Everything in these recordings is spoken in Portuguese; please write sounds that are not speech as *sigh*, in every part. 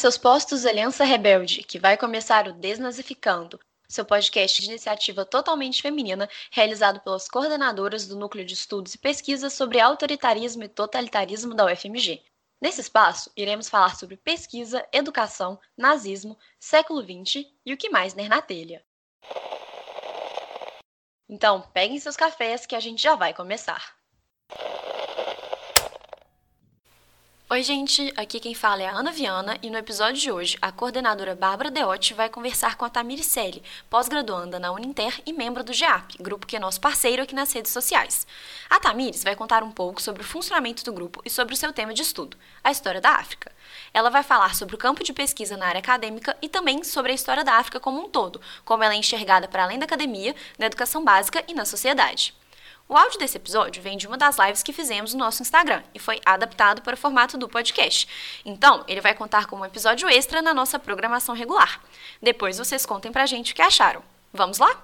seus postos, Aliança Rebelde, que vai começar o Desnazificando, seu podcast de iniciativa totalmente feminina, realizado pelas coordenadoras do Núcleo de Estudos e Pesquisas sobre Autoritarismo e Totalitarismo da UFMG. Nesse espaço, iremos falar sobre pesquisa, educação, nazismo, século XX e o que mais ner na telha. Então, peguem seus cafés que a gente já vai começar. Oi, gente! Aqui quem fala é a Ana Viana e no episódio de hoje a coordenadora Bárbara Deotti vai conversar com a Tamiri Selle, pós-graduanda na Uninter e membro do GEAP, grupo que é nosso parceiro aqui nas redes sociais. A Tamires vai contar um pouco sobre o funcionamento do grupo e sobre o seu tema de estudo, a história da África. Ela vai falar sobre o campo de pesquisa na área acadêmica e também sobre a história da África como um todo, como ela é enxergada para além da academia, na educação básica e na sociedade. O áudio desse episódio vem de uma das lives que fizemos no nosso Instagram e foi adaptado para o formato do podcast. Então, ele vai contar como um episódio extra na nossa programação regular. Depois vocês contem pra gente o que acharam. Vamos lá?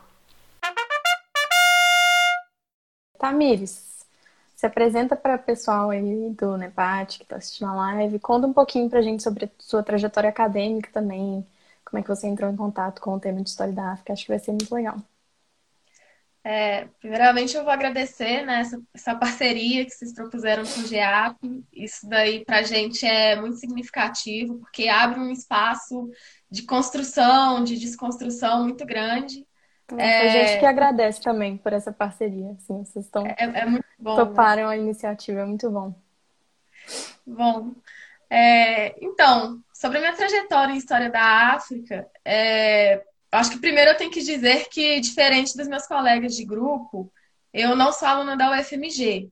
Tamires, se apresenta para o pessoal aí do NEPAT que está assistindo a live. Conta um pouquinho para a gente sobre a sua trajetória acadêmica também, como é que você entrou em contato com o tema de História da África. Acho que vai ser muito legal. É, primeiramente, eu vou agradecer né, essa, essa, parceria que vocês propuseram com o GEAP. Isso daí, para a gente, é muito significativo, porque abre um espaço de construção, de desconstrução muito grande. É, a gente que agradece também por essa parceria. Assim, vocês estão é, é muito bom, toparam né? a iniciativa, é muito bom. Bom, é, então, sobre a minha trajetória em História da África, é, Acho que primeiro eu tenho que dizer que, diferente dos meus colegas de grupo, eu não sou aluna da UFMG.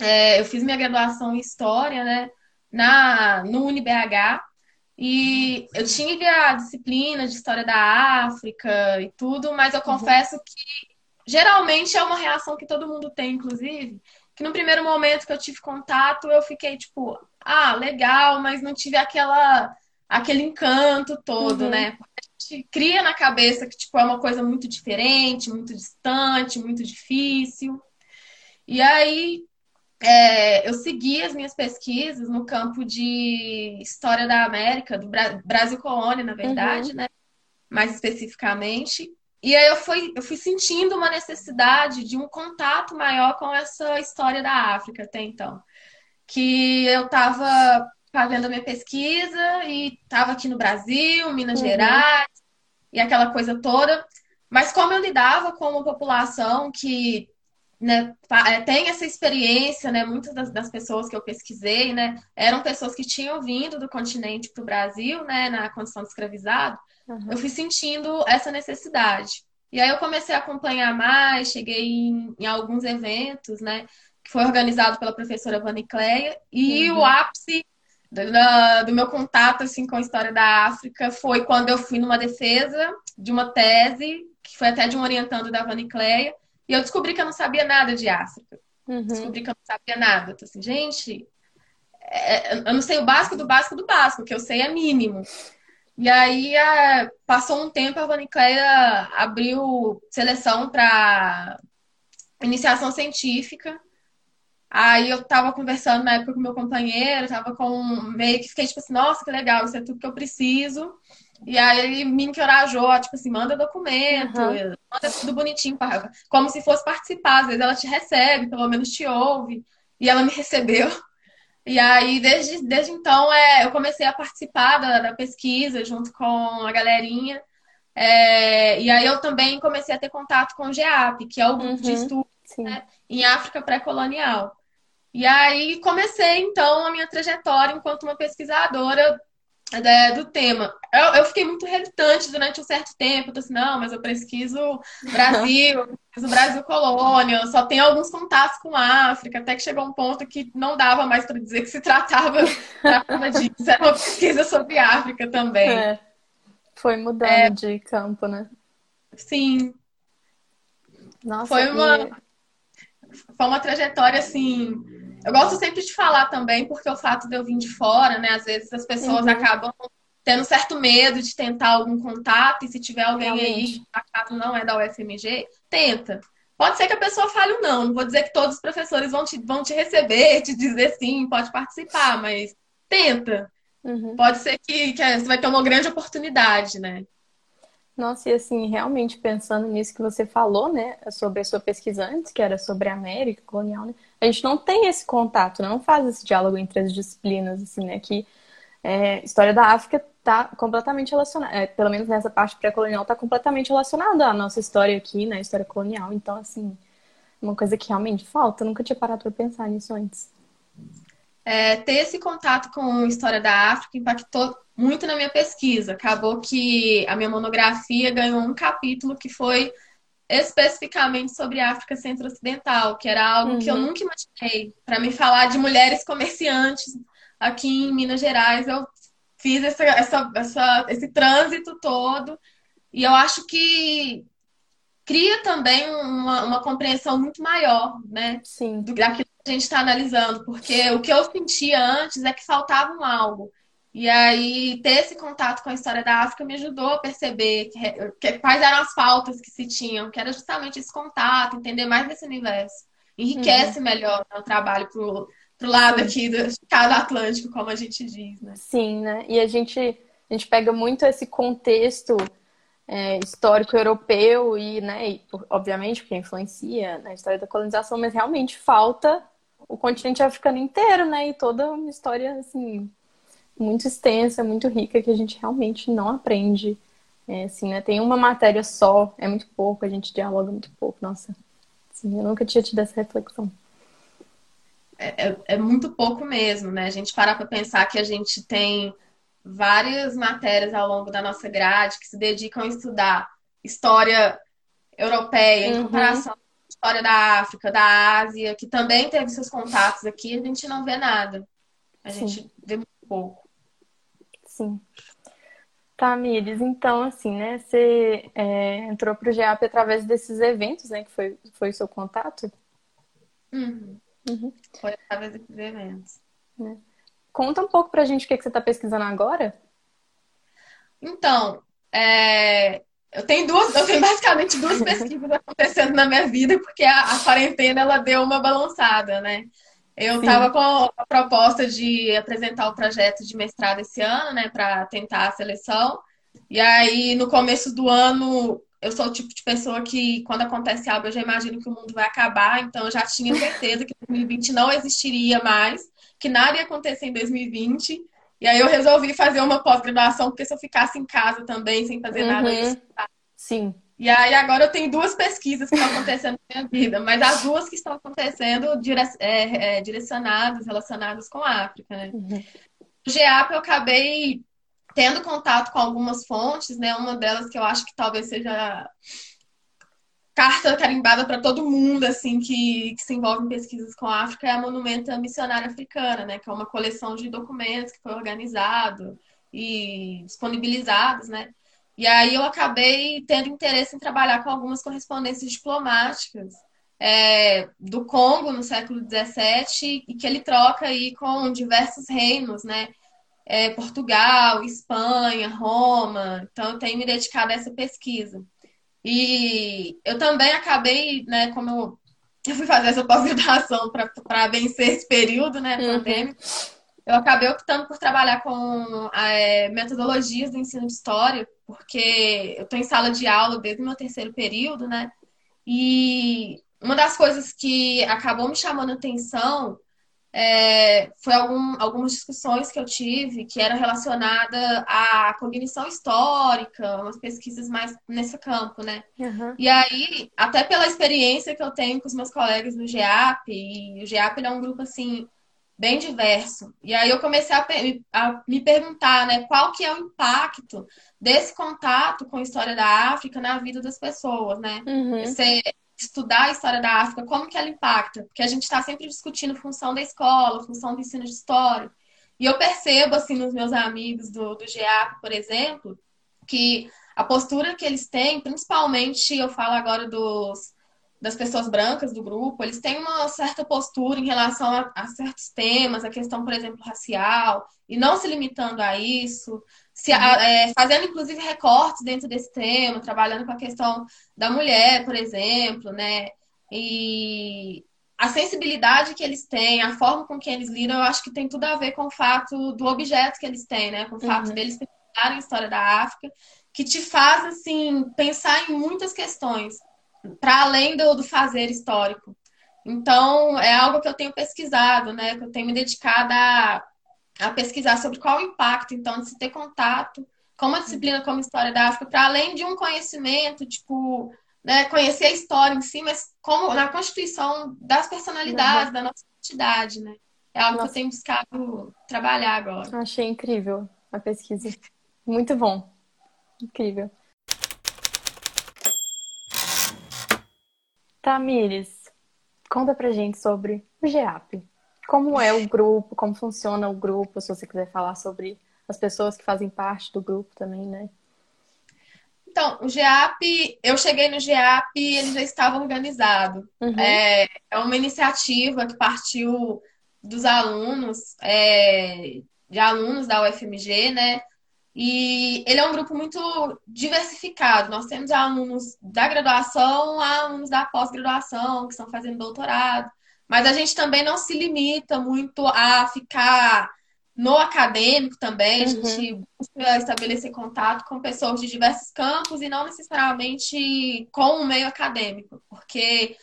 É, eu fiz minha graduação em História, né, na, no UniBH, e eu tive a disciplina de História da África e tudo, mas eu uhum. confesso que geralmente é uma reação que todo mundo tem, inclusive, que no primeiro momento que eu tive contato, eu fiquei tipo, ah, legal, mas não tive aquela aquele encanto todo, uhum. né? Gente cria na cabeça que tipo, é uma coisa muito diferente, muito distante, muito difícil. E aí é, eu segui as minhas pesquisas no campo de história da América, do Bra Brasil colônia, na verdade, uhum. né? Mais especificamente. E aí eu fui, eu fui sentindo uma necessidade de um contato maior com essa história da África até então. Que eu estava fazendo a minha pesquisa e estava aqui no Brasil, Minas uhum. Gerais, e aquela coisa toda. Mas como eu lidava com uma população que né, é, tem essa experiência, né? Muitas das, das, pessoas que eu pesquisei, né, eram pessoas que tinham vindo do continente para o Brasil, né, na condição de escravizado. Uhum. Eu fui sentindo essa necessidade. E aí eu comecei a acompanhar mais, cheguei em, em alguns eventos, né, que foi organizado pela professora Vanicleia, e uhum. o ápice do, do meu contato assim com a história da África foi quando eu fui numa defesa de uma tese que foi até de um orientando da Vanicleia e eu descobri que eu não sabia nada de África. Uhum. Descobri que eu não sabia nada. Então, assim, gente, é, eu não sei o básico do básico do básico, o que eu sei é mínimo. E aí é, passou um tempo, a Vanicleia abriu seleção para iniciação científica. Aí eu tava conversando na época com meu companheiro, tava com meio que fiquei tipo assim, nossa, que legal, isso é tudo que eu preciso. E aí ele me encorajou, tipo assim, manda documento, uhum. manda tudo bonitinho, como se fosse participar. Às vezes ela te recebe, pelo menos te ouve. E ela me *laughs* recebeu. E aí, desde, desde então, é, eu comecei a participar da, da pesquisa junto com a galerinha. É, e aí eu também comecei a ter contato com o GEAP, que é o grupo uhum. de estudo né, em África pré-colonial. E aí comecei então a minha trajetória enquanto uma pesquisadora é, do tema. Eu, eu, fiquei muito relutante durante um certo tempo. Eu assim, não, mas eu pesquiso Brasil, *laughs* eu pesquiso Brasil colônia, só tenho alguns contatos com a África, até que chegou um ponto que não dava mais para dizer que se tratava, *laughs* tratava disso. Era uma pesquisa sobre África também. É. Foi mudando é... de campo, né? Sim. Nossa, foi uma, foi uma trajetória assim eu gosto sempre de falar também, porque o fato de eu vir de fora, né? Às vezes as pessoas uhum. acabam tendo certo medo de tentar algum contato, e se tiver alguém Realmente. aí que não é da UFMG, tenta. Pode ser que a pessoa fale ou não. Não vou dizer que todos os professores vão te, vão te receber, *laughs* te dizer sim, pode participar, mas tenta. Uhum. Pode ser que, que você vai ter uma grande oportunidade, né? Nossa, e assim, realmente pensando nisso que você falou, né, sobre a sua pesquisa antes, que era sobre a América colonial, né, a gente não tem esse contato, não faz esse diálogo entre as disciplinas, assim, né, que é, história da África está completamente relacionada, é, pelo menos nessa parte pré-colonial, está completamente relacionada à nossa história aqui, né, história colonial, então, assim, uma coisa que realmente falta, eu nunca tinha parado para pensar nisso antes. É, ter esse contato com a história da África impactou muito na minha pesquisa. Acabou que a minha monografia ganhou um capítulo que foi especificamente sobre a África Centro-Ocidental, que era algo uhum. que eu uhum. nunca imaginei. Para me falar de mulheres comerciantes aqui em Minas Gerais, eu fiz essa, essa, essa, esse trânsito todo. E eu acho que cria também uma, uma compreensão muito maior, né? Sim. Do, daquilo que a gente está analisando. Porque o que eu sentia antes é que faltava um algo. E aí, ter esse contato com a história da África me ajudou a perceber que, que, quais eram as faltas que se tinham, que era justamente esse contato, entender mais desse universo. Enriquece uhum. melhor né, o trabalho pro, pro lado Sim. aqui do cada Atlântico, como a gente diz, né? Sim, né? E a gente, a gente pega muito esse contexto é, histórico europeu e, né, e, obviamente, porque influencia na história da colonização, mas realmente falta o continente africano inteiro, né? E toda uma história, assim, muito extensa, muito rica, que a gente realmente não aprende. É, assim, né? Tem uma matéria só, é muito pouco, a gente dialoga muito pouco. Nossa, assim, eu nunca tinha tido essa reflexão. É, é, é muito pouco mesmo, né? A gente parar para pensar que a gente tem várias matérias ao longo da nossa grade que se dedicam a estudar história europeia em uhum. comparação com a história da África, da Ásia, que também teve seus contatos aqui, a gente não vê nada. A Sim. gente vê muito pouco. Sim. Tá, Mires, então, assim, né, você é, entrou para o GEAP através desses eventos, né, que foi, foi o seu contato? Uhum. Uhum. Foi através desses eventos. É. Conta um pouco para a gente o que, que você está pesquisando agora. Então, é, eu tenho duas, eu tenho basicamente duas *laughs* pesquisas acontecendo na minha vida, porque a, a quarentena ela deu uma balançada, né? Eu estava com a proposta de apresentar o projeto de mestrado esse ano, né, para tentar a seleção. E aí, no começo do ano, eu sou o tipo de pessoa que, quando acontece algo, eu já imagino que o mundo vai acabar. Então, eu já tinha certeza que 2020 não existiria mais, que nada ia acontecer em 2020. E aí, eu resolvi fazer uma pós-graduação, porque se eu ficasse em casa também, sem fazer uhum. nada, eu ia Sim. E aí agora eu tenho duas pesquisas que estão acontecendo na minha vida, mas as duas que estão acontecendo dire é, é, direcionadas, relacionadas com a África, né? Uhum. O GEAP eu acabei tendo contato com algumas fontes, né? Uma delas que eu acho que talvez seja carta carimbada para todo mundo assim que, que, se envolve em pesquisas com a África é a Monumenta Missionária Africana, né? Que é uma coleção de documentos que foi organizado e disponibilizados, né? E aí eu acabei tendo interesse em trabalhar com algumas correspondências diplomáticas é, do Congo no século XVII e que ele troca aí com diversos reinos, né? É, Portugal, Espanha, Roma. Então eu tenho me dedicado a essa pesquisa. E eu também acabei, né, como eu, eu fui fazer essa pós-graduação para vencer esse período, né, uhum. pandêmico, eu acabei optando por trabalhar com é, metodologias do ensino de história, porque eu estou em sala de aula desde o meu terceiro período, né? E uma das coisas que acabou me chamando atenção é, foi algum, algumas discussões que eu tive que eram relacionadas à cognição histórica, umas pesquisas mais nesse campo, né? Uhum. E aí, até pela experiência que eu tenho com os meus colegas no GEAP, e o GEAP é um grupo assim bem diverso. E aí eu comecei a, a, me perguntar, né, qual que é o impacto desse contato com a história da África na vida das pessoas, né? Uhum. Você estudar a história da África, como que ela impacta? Porque a gente está sempre discutindo função da escola, função do ensino de história. E eu percebo, assim, nos meus amigos do, do GEAP, por exemplo, que a postura que eles têm, principalmente eu falo agora dos, das pessoas brancas do grupo, eles têm uma certa postura em relação a, a, certos temas, a questão, por exemplo, racial, e não se limitando a isso, se, a, é, fazendo inclusive recortes dentro desse tema, trabalhando com a questão da mulher, por exemplo, né? E a sensibilidade que eles têm, a forma com que eles lidam, eu acho que tem tudo a ver com o fato do objeto que eles têm, né? Com o fato uhum. deles estudarem a história da África, que te faz, assim, pensar em muitas questões, para além do, do fazer histórico. Então, é algo que eu tenho pesquisado, né? Que eu tenho me dedicado a, a pesquisar sobre qual o impacto, então, de se ter contato com uma disciplina como História da África, para além de um conhecimento, tipo, né, conhecer a história em si, mas como na constituição das personalidades, uhum. da nossa identidade, né? É algo nossa. que eu tenho buscado trabalhar agora. Achei incrível a pesquisa. Muito bom. Incrível. Tamires, conta pra gente sobre o GEAP. Como é o grupo, como funciona o grupo, se você quiser falar sobre as pessoas que fazem parte do grupo também, né? Então, o GEAP, eu cheguei no GEAP e ele já estava organizado. Uhum. É, é, uma iniciativa que partiu dos alunos, é, de alunos da UFMG, né? E ele é um grupo muito diversificado. Nós temos alunos da graduação, alunos da pós-graduação, que estão fazendo doutorado. Mas a gente também não se limita muito a ficar no acadêmico também. A uhum. gente busca estabelecer contato com pessoas de diversos campos e não necessariamente com o meio acadêmico, porque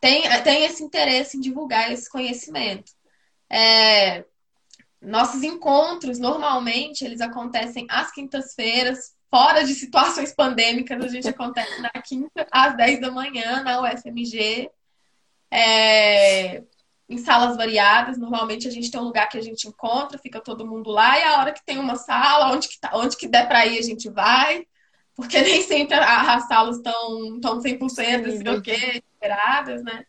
tem, tem esse interesse em divulgar esse conhecimento. É, nossos encontros, normalmente, eles acontecem às quintas-feiras, fora de situações pandêmicas, a gente acontece na quinta, às 10 da manhã, na UFMG. É, em salas variadas, normalmente a gente tem um lugar que a gente encontra, fica todo mundo lá, e a hora que tem uma sala, onde que, tá, onde que der para ir, a gente vai, porque *laughs* nem sempre as salas estão tão 100% assim, o quê, esperadas, né?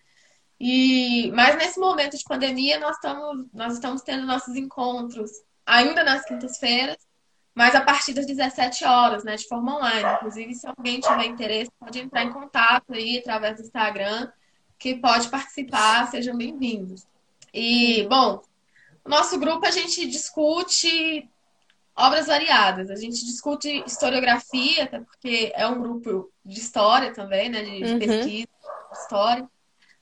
E, mas nesse momento de pandemia, nós estamos, nós estamos tendo nossos encontros ainda nas quintas-feiras, mas a partir das 17 horas, né, de forma online. Inclusive, se alguém tiver interesse, pode entrar em contato aí através do Instagram, que pode participar, sejam bem-vindos. E, bom, o nosso grupo a gente discute obras variadas. A gente discute historiografia, até porque é um grupo de história também, né, de, de uhum. pesquisa, de história.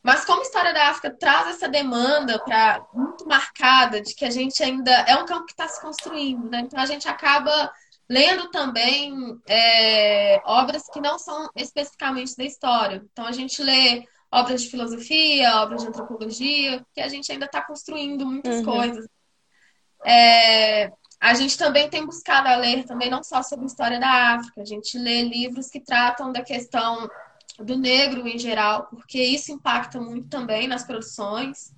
Mas como a história da África traz essa demanda para muito marcada de que a gente ainda é um campo que está se construindo, né? Então a gente acaba lendo também é, obras que não são especificamente da história. Então a gente lê obras de filosofia, obras de antropologia, que a gente ainda está construindo muitas uhum. coisas. É, a gente também tem buscado a ler também não só sobre a história da África, a gente lê livros que tratam da questão do negro em geral, porque isso impacta muito também nas produções.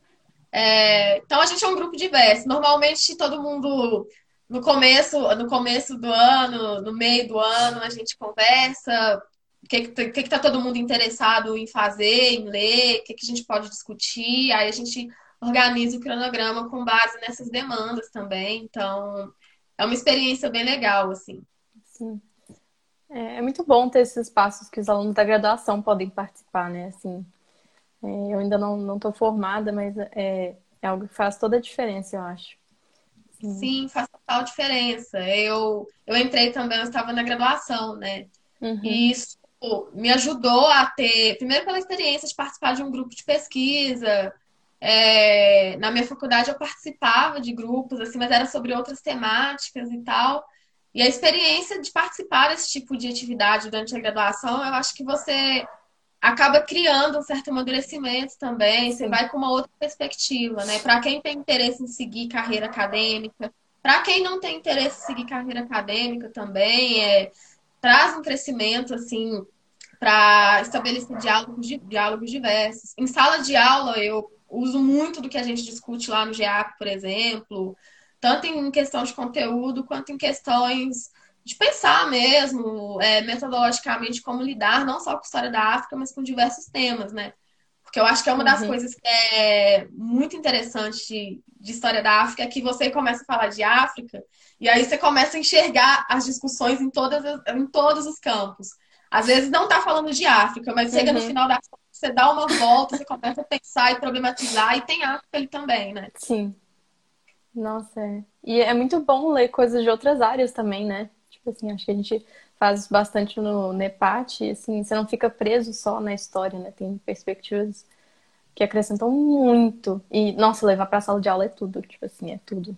É, então a gente é um grupo diverso. Normalmente todo mundo no começo, no começo do ano, no meio do ano, a gente conversa o que está que que tá todo mundo interessado em fazer, em ler, o que, que a gente pode discutir. Aí a gente organiza o cronograma com base nessas demandas também. Então, é uma experiência bem legal, assim. Sim. É, é, muito bom ter esses espaços que os alunos da graduação podem participar, né? Assim, é, eu ainda não estou formada, mas é, é algo que faz toda a diferença, eu acho. Sim, Sim faz total diferença. Eu, eu entrei também, eu estava na graduação, né? Uhum. E isso me ajudou a ter, primeiro pela experiência de participar de um grupo de pesquisa. É, na minha faculdade eu participava de grupos, assim, mas era sobre outras temáticas e tal. E a experiência de participar desse tipo de atividade durante a graduação, eu acho que você acaba criando um certo amadurecimento também, você vai com uma outra perspectiva, né? Para quem tem interesse em seguir carreira acadêmica, para quem não tem interesse em seguir carreira acadêmica também, é, traz um crescimento, assim, para estabelecer diálogos, diálogos diversos. Em sala de aula, eu uso muito do que a gente discute lá no GEAP, por exemplo, tanto em questão de conteúdo quanto em questões de pensar mesmo, é, metodologicamente, como lidar não só com a história da África, mas com diversos temas, né? Porque eu acho que é uma das uhum. coisas que é muito interessante de história da África é que você começa a falar de África e aí você começa a enxergar as discussões em, todas as, em todos os campos. Às vezes não está falando de África, mas chega uhum. no final da você dá uma volta, você começa a pensar e problematizar, e tem África ali também, né? Sim. Nossa, é. E é muito bom ler coisas de outras áreas também, né? Tipo assim, acho que a gente faz bastante no NEPAT, assim, você não fica preso só na história, né? Tem perspectivas que acrescentam muito. E, nossa, levar pra sala de aula é tudo, tipo assim, é tudo.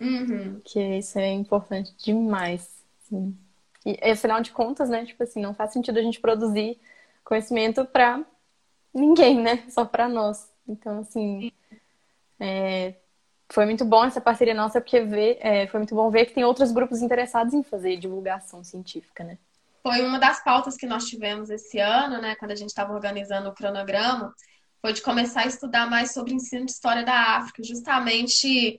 Uhum. Que isso é importante demais. Sim. E afinal de contas, né? Tipo assim, não faz sentido a gente produzir conhecimento para ninguém, né? Só para nós. Então, assim, é, foi muito bom essa parceria nossa, porque ver, é, foi muito bom ver que tem outros grupos interessados em fazer divulgação científica, né? Foi uma das pautas que nós tivemos esse ano, né? Quando a gente estava organizando o cronograma, foi de começar a estudar mais sobre ensino de história da África, justamente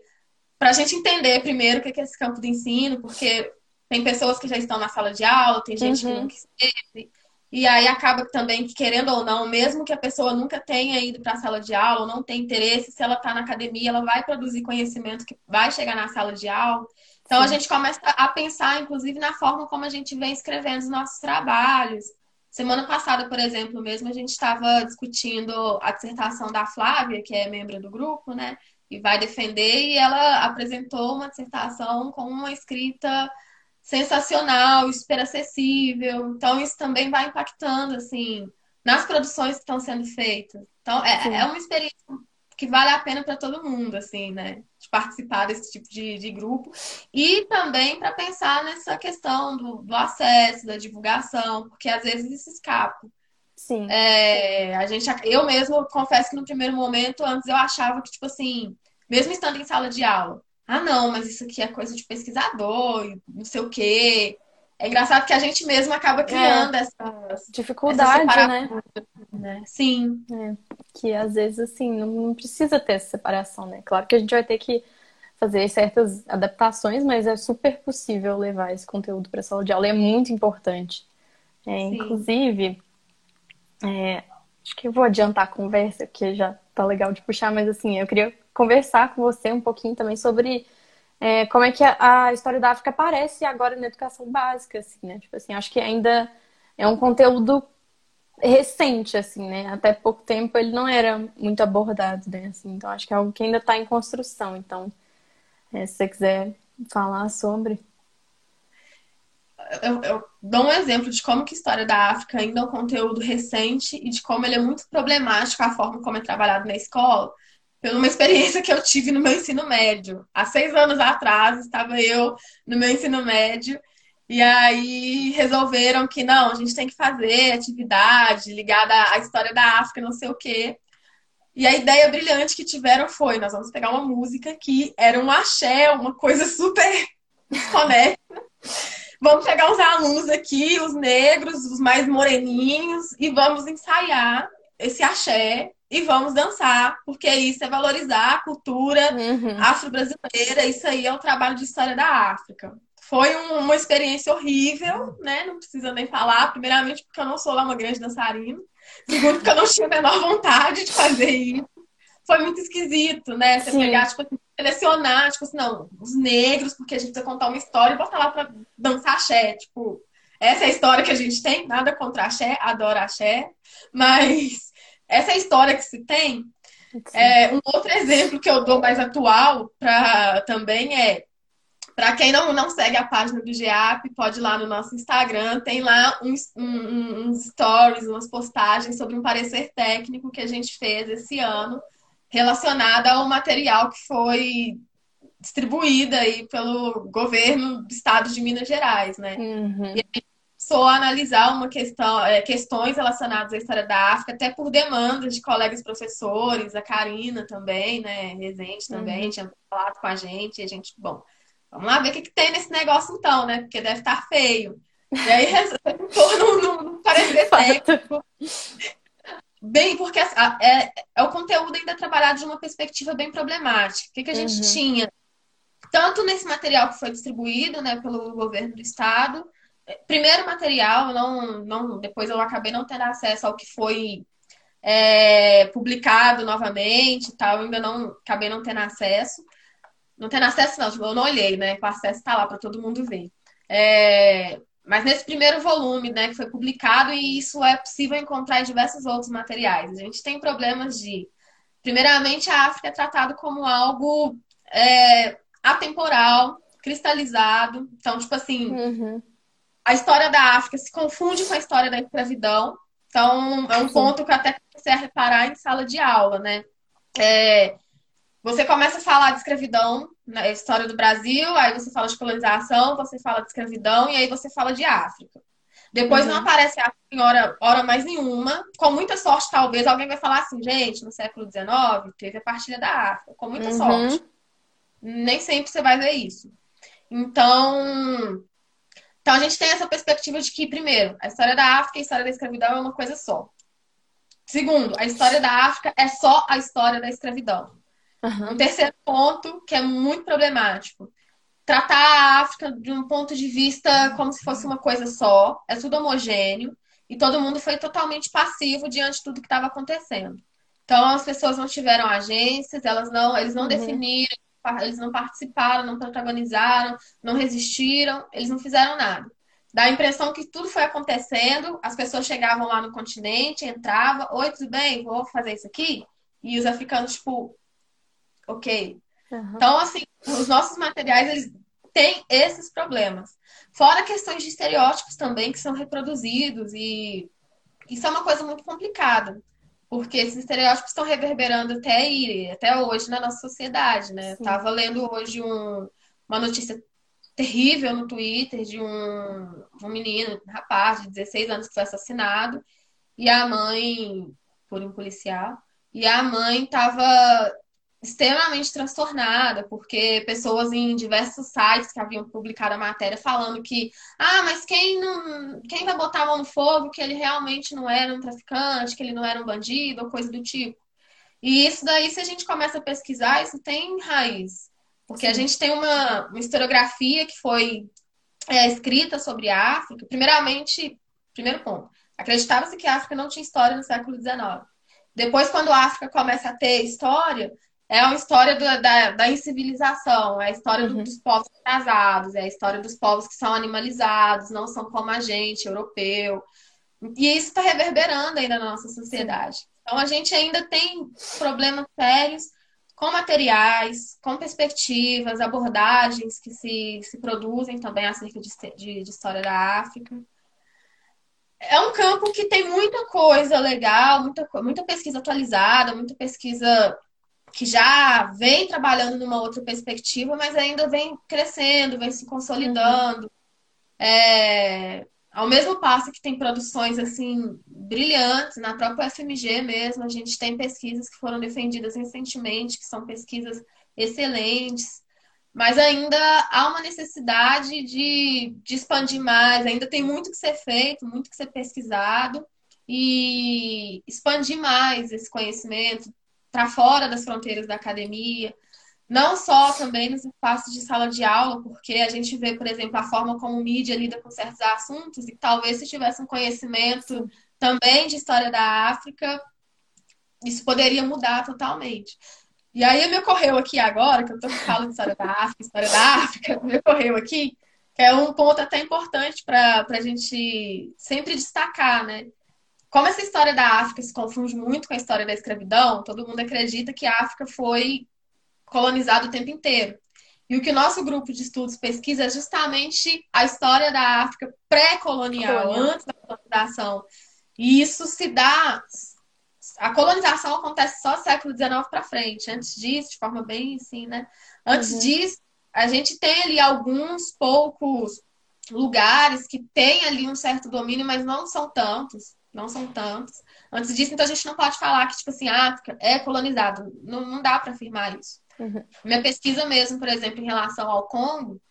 para a gente entender primeiro o que é esse campo de ensino, porque tem pessoas que já estão na sala de aula, tem gente uhum. que nunca esteve. E aí acaba também que, querendo ou não, mesmo que a pessoa nunca tenha ido para a sala de aula, ou não tem interesse, se ela está na academia, ela vai produzir conhecimento que vai chegar na sala de aula. Então Sim. a gente começa a pensar, inclusive, na forma como a gente vem escrevendo os nossos trabalhos. Semana passada, por exemplo, mesmo a gente estava discutindo a dissertação da Flávia, que é membro do grupo, né? e vai defender, e ela apresentou uma dissertação com uma escrita sensacional, super acessível. Então, isso também vai impactando, assim, nas produções que estão sendo feitas. Então, é, é uma experiência que vale a pena para todo mundo, assim, né? De participar desse tipo de, de grupo. E também para pensar nessa questão do, do, acesso, da divulgação, porque às vezes isso escapa. Sim. É, a gente, eu mesmo confesso que no primeiro momento, antes eu achava que, tipo assim, mesmo estando em sala de aula, ah, não, mas isso aqui é coisa de pesquisador, não sei o quê. É engraçado que a gente mesmo acaba criando é. essa dificuldade, né? né? Sim. É. Que às vezes, assim, não precisa ter essa separação, né? Claro que a gente vai ter que fazer certas adaptações, mas é super possível levar esse conteúdo para a sala de aula e é muito importante. É, inclusive, é, acho que eu vou adiantar a conversa, porque já tá legal de puxar, mas assim, eu queria conversar com você um pouquinho também sobre é, como é que a, a, história da África aparece agora na educação básica, assim, né? Tipo assim, acho que ainda é um conteúdo recente, assim, né? Até pouco tempo ele não era muito abordado, né? Assim, então acho que é algo que ainda está em construção. Então, é, se você quiser falar sobre eu, eu, dou um exemplo de como que a história da África ainda é um conteúdo recente e de como ele é muito problemático a forma como é trabalhado na escola, pela uma experiência que eu tive no meu ensino médio. Há seis anos atrás, estava eu no meu ensino médio e aí resolveram que não, a gente tem que fazer atividade ligada à história da África, não sei o quê. E a ideia brilhante que tiveram foi: nós vamos pegar uma música que era um axé, uma coisa super *laughs* desconexa. Vamos pegar os alunos aqui, os negros, os mais moreninhos, e vamos ensaiar esse axé e vamos dançar, porque isso é valorizar a cultura uhum. afro-brasileira, isso aí é o trabalho de história da África. Foi um, uma experiência horrível, né? Não precisa nem falar, primeiramente porque eu não sou lá uma grande dançarina, segundo porque eu não tinha a menor vontade de fazer isso. Foi muito esquisito, né? Você Sim. pegar, tipo, selecionar, tipo assim, não, os negros, porque a gente precisa contar uma história e botar lá pra dançar axé. Tipo, essa é a história que a gente tem, nada contra axé, adoro axé, mas essa a história que se tem. É, um outro exemplo que eu dou mais atual pra, também é para quem não, não segue a página do GEAP, pode ir lá no nosso Instagram, tem lá uns, um, uns stories, umas postagens sobre um parecer técnico que a gente fez esse ano relacionada ao material que foi distribuído aí pelo governo do estado de Minas Gerais, né? Uhum. E aí começou a analisar uma questão, é, questões relacionadas à história da África, até por demandas de colegas professores, a Karina também, né? Rezende também, uhum. tinha falado com a gente, e a gente, bom, vamos lá ver o que, que tem nesse negócio então, né? Porque deve estar feio. E aí *laughs* não, não, não parecer técnico. bem, porque é, é o conteúdo ainda trabalhado de uma perspectiva bem problemática. O que, que a gente uhum. tinha? Tanto nesse material que foi distribuído né, pelo governo do estado, primeiro material, não, não, depois eu acabei não tendo acesso ao que foi é, publicado novamente tal, ainda não acabei não tendo acesso. Não tendo acesso, não, tipo, eu não olhei, né? O acesso está lá para todo mundo ver. É, mas nesse primeiro volume, né, que foi publicado, e isso é possível encontrar em diversos outros materiais. A gente tem problemas de. Primeiramente, a África é tratado como algo é, atemporal, cristalizado. Então, tipo assim, uhum. A história da África se confunde com a história da escravidão. Então, é um ponto que eu até comecei a reparar em sala de aula, né? É, você começa a falar de escravidão na história do Brasil, aí você fala de colonização, você fala de escravidão e aí você fala de África. Depois uhum. não aparece África em hora, hora mais nenhuma. Com muita sorte, talvez, alguém vai falar assim, gente, no século XIX teve a partilha da África. Com muita uhum. sorte. Nem sempre você vai ver isso. Então, então a gente tem essa perspectiva de que, primeiro, a história da África e a história da escravidão é uma coisa só. Segundo, a história da África é só a história da escravidão. Uhum. Um terceiro ponto que é muito problemático. Tratar a África de um ponto de vista como se fosse uma coisa só, é tudo homogêneo, e todo mundo foi totalmente passivo diante de tudo que estava acontecendo. Então as pessoas não tiveram agências, elas não, eles não uhum. definiram, eles não participaram, não protagonizaram, não resistiram, eles não fizeram nada. Dá a impressão que tudo foi acontecendo, as pessoas chegavam lá no continente, entravam, oi, tudo bem, vou fazer isso aqui. E os africanos, tipo, ok? Uhum. Então, assim, os nossos materiais, eles têm esses problemas. Fora questões de estereótipos também que são reproduzidos e isso é uma coisa muito complicada. Porque esses estereótipos estão reverberando até aí, até hoje na nossa sociedade, né? Sim. Tava lendo hoje um, uma notícia terrível no Twitter de um, um menino, um rapaz de 16 anos que foi assassinado e a mãe, por um policial, e a mãe estava extremamente transtornada, porque pessoas em diversos sites que haviam publicado a matéria falando que, ah, mas quem não, quem vai botar a mão no fogo que ele realmente não era um traficante, que ele não era um bandido ou coisa do tipo. E isso daí, se a gente começa a pesquisar, isso tem raiz. Porque Sim. a gente tem uma, uma historiografia que foi é, escrita sobre a África. Primeiramente, primeiro ponto, acreditava-se que a África não tinha história no século XIX. Depois, quando a África começa a ter história, é uma história do, da, da incivilização, é a história uhum. dos povos atrasados, é a história dos povos que são animalizados, não são como a gente, europeu. E isso está reverberando ainda na nossa sociedade. Sim. Então a gente ainda tem problemas sérios com materiais, com perspectivas, abordagens que se, se produzem também acerca de, de, de história da África é um campo que tem muita coisa legal, muita, muita pesquisa atualizada, muita pesquisa que já vem trabalhando numa outra perspectiva, mas ainda vem crescendo, vem se consolidando. Uhum. É, ao mesmo passo que tem produções assim brilhantes, na própria FMG mesmo, a gente tem pesquisas que foram defendidas recentemente, que são pesquisas excelentes, mas ainda há uma necessidade de, de expandir mais, ainda tem muito que ser feito, muito que ser pesquisado e expandir mais esse conhecimento, para fora das fronteiras da academia, não só também nos espaços de sala de aula, porque a gente vê, por exemplo, a forma como mídia lida com certos assuntos, e talvez se tivesse um conhecimento também de história da África, isso poderia mudar totalmente. E aí me ocorreu aqui agora, que eu estou falando de história da África, história da África, me ocorreu aqui, que é um ponto até importante para a gente sempre destacar, né? Como essa história da África se confunde muito com a história da escravidão, todo mundo acredita que a África foi colonizada o tempo inteiro. E o que o nosso grupo de estudos pesquisa é justamente a história da África pré-colonial, antes da colonização. E isso se dá. A colonização acontece só século XIX para frente. Antes disso, de forma bem assim, né? Antes uhum. disso, a gente tem ali alguns poucos lugares que tem ali um certo domínio, mas não são tantos não são tantos. Antes disso, então a gente não pode falar que, tipo assim, a África é colonizado. Não, não dá para afirmar isso. Uhum. Minha pesquisa mesmo, por exemplo, em relação ao Congo,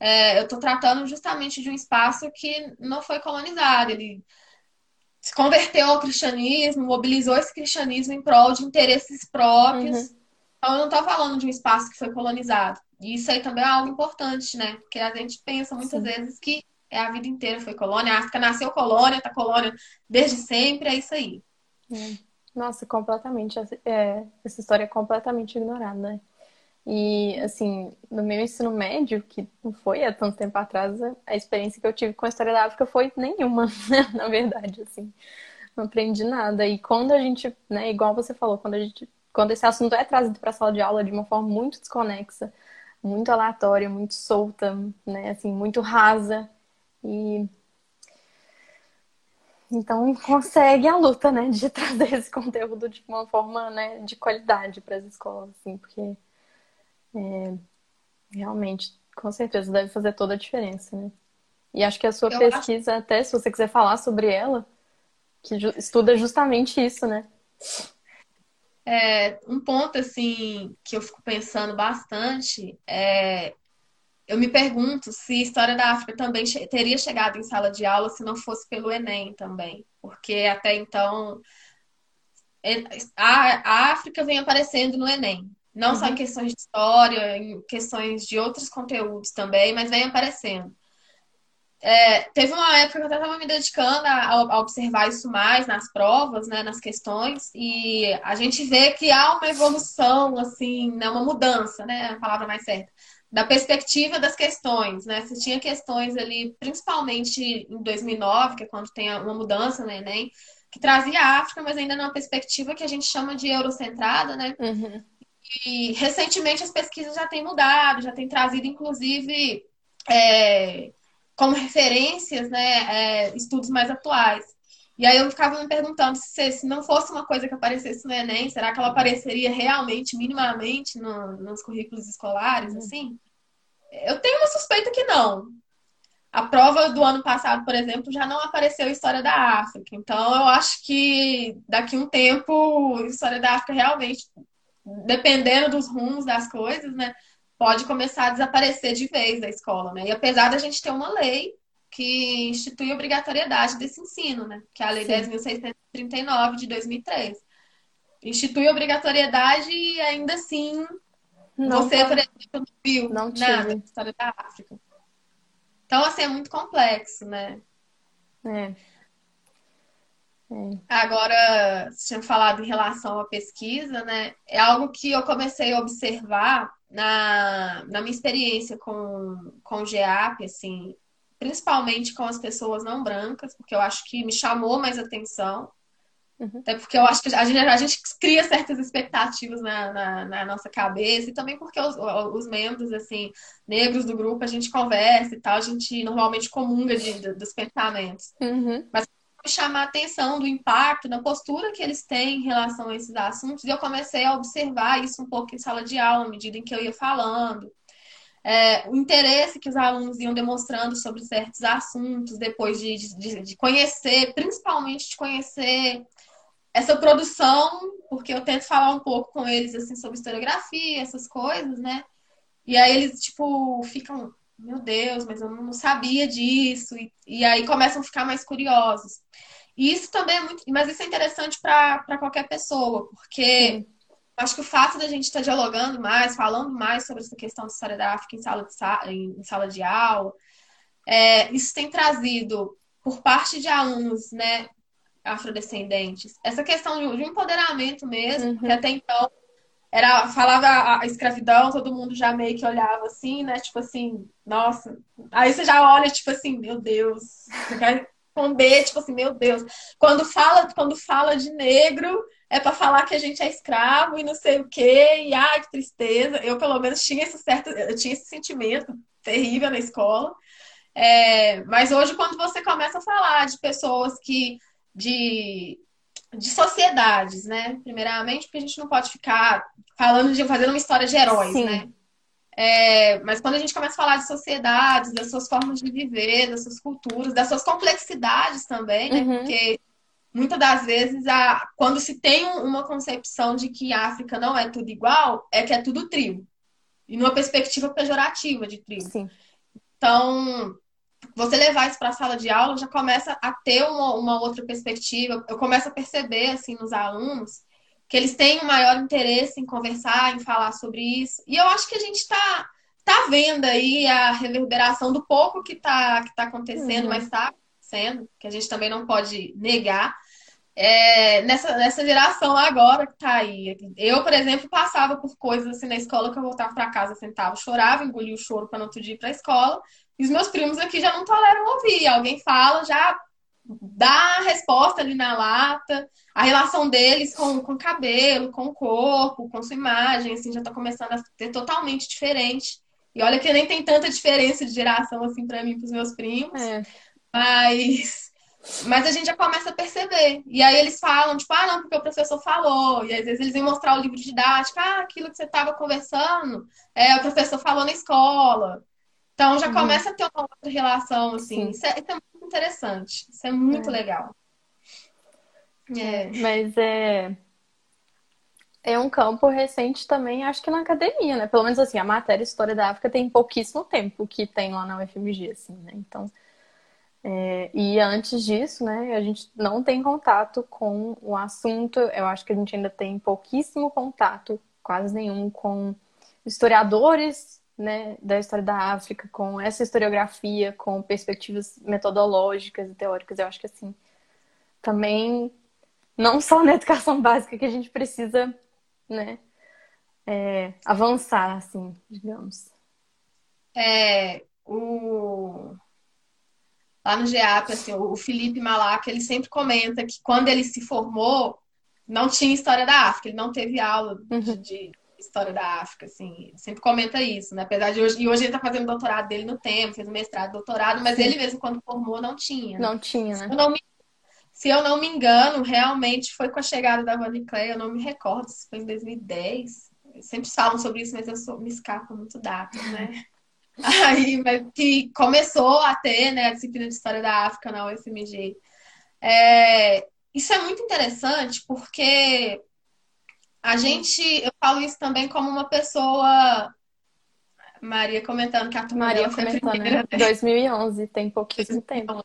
é, eu estou tratando justamente de um espaço que não foi colonizado. Ele se converteu ao cristianismo, mobilizou esse cristianismo em prol de interesses próprios. Uhum. Então, eu não estou falando de um espaço que foi colonizado. E isso aí também é algo importante, né? Porque a gente pensa muitas Sim. vezes que é a vida inteira foi colônia. A África nasceu colônia, tá colônia desde sempre, é isso aí. É. Nossa, completamente. É, essa história é completamente ignorada, né? E, assim, no meu ensino médio, que não foi há tanto tempo atrás, a experiência que eu tive com a história da África foi nenhuma, né? *laughs* na verdade, assim. Não aprendi nada. E quando a gente, né, igual você falou, quando a gente, quando esse assunto é trazido para a sala de aula de uma forma muito desconexa, muito aleatória, muito solta, né, assim, muito rasa, e então consegue a luta, né, de *laughs* trazer esse conteúdo de uma forma, né, de qualidade para as escolas, assim, porque é, realmente, com certeza, deve fazer toda a diferença, né? E acho que a sua Eu pesquisa, acho... até se você quiser falar sobre ela, que estuda justamente isso, né? É, um ponto, assim, que eu fico pensando bastante é. Eu me pergunto se a história da África também teria chegado em sala de aula se não fosse pelo Enem também. Porque até então a África vem aparecendo no Enem. Não uhum. só em uhum. questões de história, em questões de outros conteúdos também, mas vem aparecendo. É, teve uma época que eu até estava me dedicando a, a, observar isso mais nas provas, né, nas questões, e a gente vê que há uma evolução, assim, né, uma mudança, né, a palavra mais certa, da perspectiva das questões, né? Você tinha questões ali, principalmente em 2009, que é quando tem uma mudança no Enem, que trazia a África, mas ainda numa perspectiva que a gente chama de eurocentrada, né? Uhum. E recentemente as pesquisas já têm mudado, já têm trazido, inclusive, é, como referências, né, é, estudos mais atuais. E aí eu ficava me perguntando se, se não fosse uma coisa que aparecesse no Enem, será que ela apareceria realmente, minimamente, no, nos currículos escolares, uhum. assim? Eu tenho uma suspeita que não. A prova do ano passado, por exemplo, já não apareceu História da África. Então, eu acho que daqui a um tempo, História da África realmente dependendo dos rumos das coisas, né, pode começar a desaparecer de vez da escola, né? E apesar da gente ter uma lei que institui a obrigatoriedade desse ensino, né? Que é a Lei 10.639 de 2003. Institui a obrigatoriedade e ainda assim não você, por exemplo, não viu não nada da história da África. Então, assim, é muito complexo, né? É. É. Agora, você tinha falado em relação à pesquisa, né? É algo que eu comecei a observar na, na minha experiência com, com o GEAP, assim, principalmente com as pessoas não brancas, porque eu acho que me chamou mais atenção. Uhum. Até porque eu acho que a gente, a gente cria certas expectativas na, na, na, nossa cabeça, e também porque os, os membros, assim, negros do grupo, a gente conversa e tal, a gente normalmente comunga de, de dos pensamentos. Uhum. Mas chamar a atenção do impacto, da postura que eles têm em relação a esses assuntos, e eu comecei a observar isso um pouco em sala de aula, à medida em que eu ia falando. É, o interesse que os alunos iam demonstrando sobre certos assuntos, depois de, de, de conhecer, principalmente de conhecer essa produção, porque eu tento falar um pouco com eles assim sobre historiografia, essas coisas, né? E aí eles, tipo, ficam, meu Deus, mas eu não sabia disso. E, e aí começam a ficar mais curiosos. E isso também é muito. Mas isso é interessante para qualquer pessoa, porque acho que o fato da gente estar tá dialogando mais, falando mais sobre essa questão de história da África em sala de, em sala de aula, é, isso tem trazido, por parte de alunos, né, afrodescendentes, essa questão de, de empoderamento mesmo, uhum. que até então era falava a escravidão, todo mundo já meio que olhava assim, né? Tipo assim, nossa. Aí você já olha, tipo assim, meu Deus. Você quer responder, tipo assim, meu Deus. Quando fala, quando fala de negro, é para falar que a gente é escravo e não sei o quê, e ai, que tristeza. Eu, pelo menos, tinha esse certo, eu tinha esse sentimento terrível na escola. É, mas hoje, quando você começa a falar de pessoas que de de sociedades, né? Primeiramente, porque a gente não pode ficar falando de fazendo uma história de heróis, Sim. né? É, mas quando a gente começa a falar de sociedades, das suas formas de viver, das suas culturas, das suas complexidades também, né? Uhum. Porque muitas das vezes, a, quando se tem uma concepção de que a África não é tudo igual, é que é tudo tribo. E numa perspectiva pejorativa de tribo. Sim. Então, você levar isso para a sala de aula já começa a ter uma, uma outra perspectiva. Eu começo a perceber, assim, nos alunos, que eles têm um maior interesse em conversar, em falar sobre isso. E eu acho que a gente está tá vendo aí a reverberação do pouco que está que tá acontecendo, uhum. mas está acontecendo, que a gente também não pode negar. É, nessa, nessa geração agora que tá aí. Eu, por exemplo, passava por coisas assim na escola que eu voltava para casa, sentava, chorava, engolia o choro para não outro dia ir para a escola. E os meus primos aqui já não toleram ouvir. Alguém fala, já dá a resposta ali na lata. A relação deles com, com o cabelo, com o corpo, com sua imagem, assim, já tá começando a ser totalmente diferente. E olha que nem tem tanta diferença de geração assim para mim, para os meus primos. É. Mas mas a gente já começa a perceber. E aí eles falam, tipo, ah, não, porque o professor falou. E às vezes eles vêm mostrar o livro didático, ah, aquilo que você estava conversando, é, o professor falou na escola. Então já uhum. começa a ter uma outra relação, assim. Isso é, isso é, muito interessante. Isso é muito é. legal. É. Mas é. É um campo recente também, acho que na academia, né? Pelo menos assim, a matéria História da África tem pouquíssimo tempo que tem lá na UFMG, assim, né? Então. É, e antes disso, né, a gente não tem contato com o assunto. Eu acho que a gente ainda tem pouquíssimo contato, quase nenhum, com historiadores né, da história da África, com essa historiografia, com perspectivas metodológicas e teóricas. Eu acho que assim, também não só na educação *laughs* básica que a gente precisa, né, é, avançar, assim, digamos. É, o lá no GEAP, assim, o Felipe Malac, ele sempre comenta que quando ele se formou, não tinha história da África, ele não teve aula de, uhum. de história da África, assim, sempre comenta isso, né? Apesar de hoje, e hoje ele tá fazendo doutorado dele no tempo, fez mestrado, doutorado, mas Sim. ele mesmo quando formou não tinha. Não tinha, né? Se eu não, me, se eu não me engano, realmente foi com a chegada da Bonnie Clay, eu não me recordo se foi em 2010. Sempre falam sobre isso, mas eu sou, me escapo muito datas, né? *laughs* Aí, que começou a ter né, a disciplina de História da África na UFMG. É, isso é muito interessante porque a gente, eu falo isso também como uma pessoa. Maria comentando que a turma Maria foi a primeira. Né? 2011, tem pouquíssimo tempo.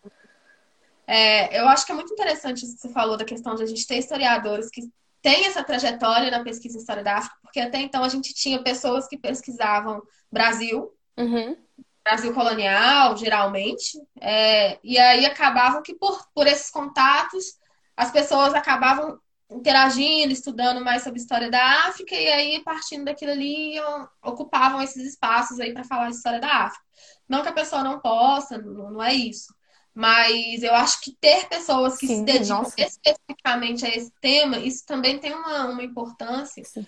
É, eu acho que é muito interessante isso que você falou da questão de a gente ter historiadores que têm essa trajetória na pesquisa História da África, porque até então a gente tinha pessoas que pesquisavam Brasil, Uhum. Brasil colonial, geralmente. É, e aí acabava que por, por esses contatos as pessoas acabavam interagindo, estudando mais sobre a história da África, e aí, partindo daquilo ali, ocupavam esses espaços aí para falar de história da África. Não que a pessoa não possa, não, não é isso. Mas eu acho que ter pessoas que Sim, se dedicam nossa. especificamente a esse tema, isso também tem uma, uma importância Sim.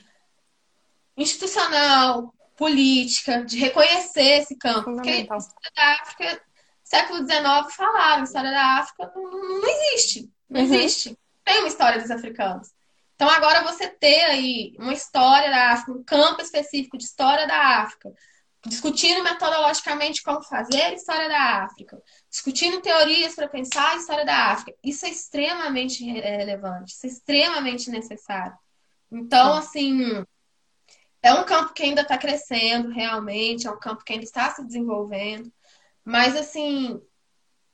institucional, política, de reconhecer esse campo. Porque a história da África, século XIX, falaram, a história da África não, não existe. Não uhum. existe. Tem uma história dos africanos. Então, agora você ter aí uma história da África, um campo específico de história da África, discutindo metodologicamente como fazer a história da África, discutindo teorias para pensar a história da África, isso é extremamente relevante, isso é extremamente necessário. Então, assim, é um campo que ainda está crescendo, realmente, é um campo que ainda está se desenvolvendo. Mas, assim,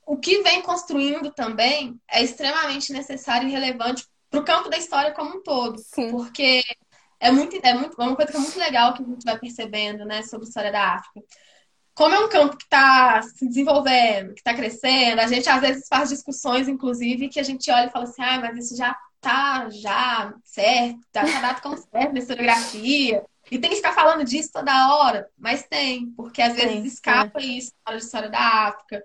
o que vem construindo também é extremamente necessário e relevante para o campo da história como um todo. Sim. Porque é muito, é muito, é uma coisa que é muito legal que a gente vai percebendo, né, sobre a história da África. Como é um campo que está se desenvolvendo, que está crescendo, a gente às vezes faz discussões, inclusive, que a gente olha e fala assim, ah, mas isso já tá já certo, tá dado como certo na historiografia. E tem que ficar falando disso toda hora, mas tem, porque às vezes tem, escapa é. isso na história da África.